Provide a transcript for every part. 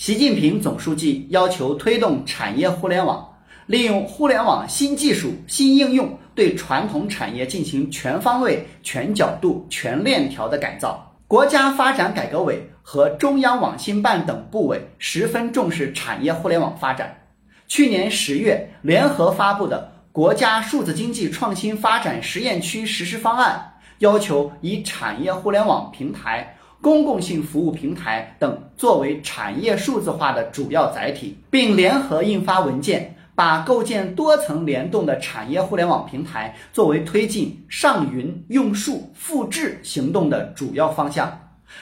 习近平总书记要求推动产业互联网，利用互联网新技术、新应用，对传统产业进行全方位、全角度、全链条的改造。国家发展改革委和中央网信办等部委十分重视产业互联网发展。去年十月联合发布的《国家数字经济创新发展实验区实施方案》，要求以产业互联网平台、公共性服务平台等作为产业数字化的主要载体，并联合印发文件。把构建多层联动的产业互联网平台作为推进上云、用数、复制行动的主要方向。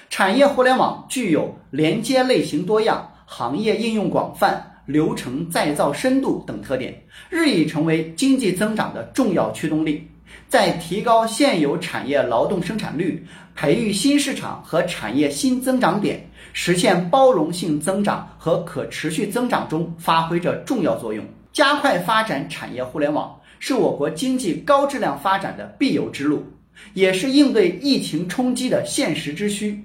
产业互联网具有连接类型多样、行业应用广泛、流程再造深度等特点，日益成为经济增长的重要驱动力。在提高现有产业劳动生产率、培育新市场和产业新增长点、实现包容性增长和可持续增长中发挥着重要作用。加快发展产业互联网是我国经济高质量发展的必由之路，也是应对疫情冲击的现实之需。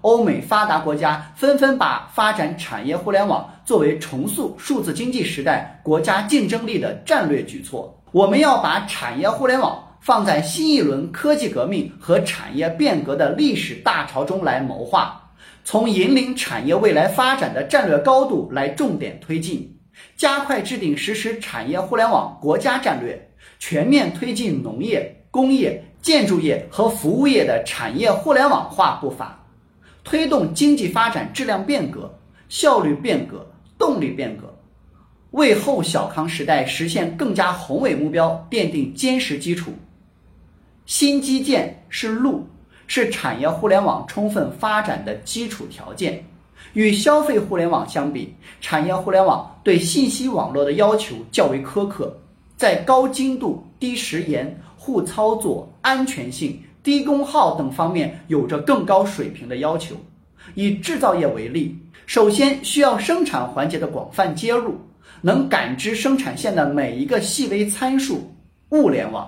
欧美发达国家纷纷把发展产业互联网作为重塑数字经济时代国家竞争力的战略举措。我们要把产业互联网放在新一轮科技革命和产业变革的历史大潮中来谋划，从引领产业未来发展的战略高度来重点推进。加快制定实施产业互联网国家战略，全面推进农业、工业、建筑业和服务业的产业互联网化步伐，推动经济发展质量变革、效率变革、动力变革，为后小康时代实现更加宏伟目标奠定坚实基础。新基建是路，是产业互联网充分发展的基础条件。与消费互联网相比，产业互联网对信息网络的要求较为苛刻，在高精度、低时延、互操作、安全性、低功耗等方面有着更高水平的要求。以制造业为例，首先需要生产环节的广泛接入，能感知生产线的每一个细微参数，物联网；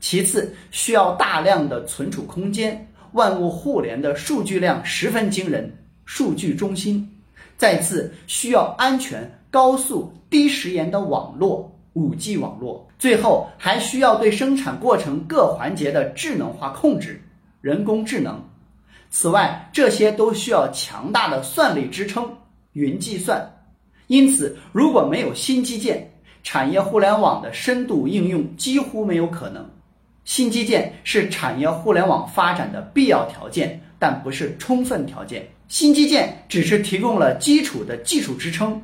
其次需要大量的存储空间，万物互联的数据量十分惊人。数据中心，再次需要安全、高速、低时延的网络，五 G 网络。最后还需要对生产过程各环节的智能化控制，人工智能。此外，这些都需要强大的算力支撑，云计算。因此，如果没有新基建，产业互联网的深度应用几乎没有可能。新基建是产业互联网发展的必要条件，但不是充分条件。新基建只是提供了基础的技术支撑，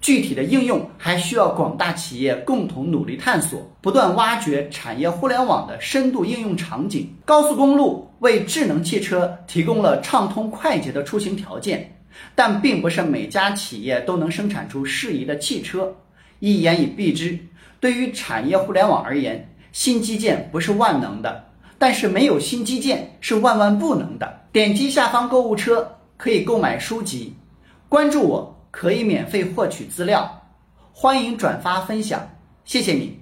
具体的应用还需要广大企业共同努力探索，不断挖掘产业互联网的深度应用场景。高速公路为智能汽车提供了畅通快捷的出行条件，但并不是每家企业都能生产出适宜的汽车。一言以蔽之，对于产业互联网而言，新基建不是万能的，但是没有新基建是万万不能的。点击下方购物车。可以购买书籍，关注我可以免费获取资料，欢迎转发分享，谢谢你。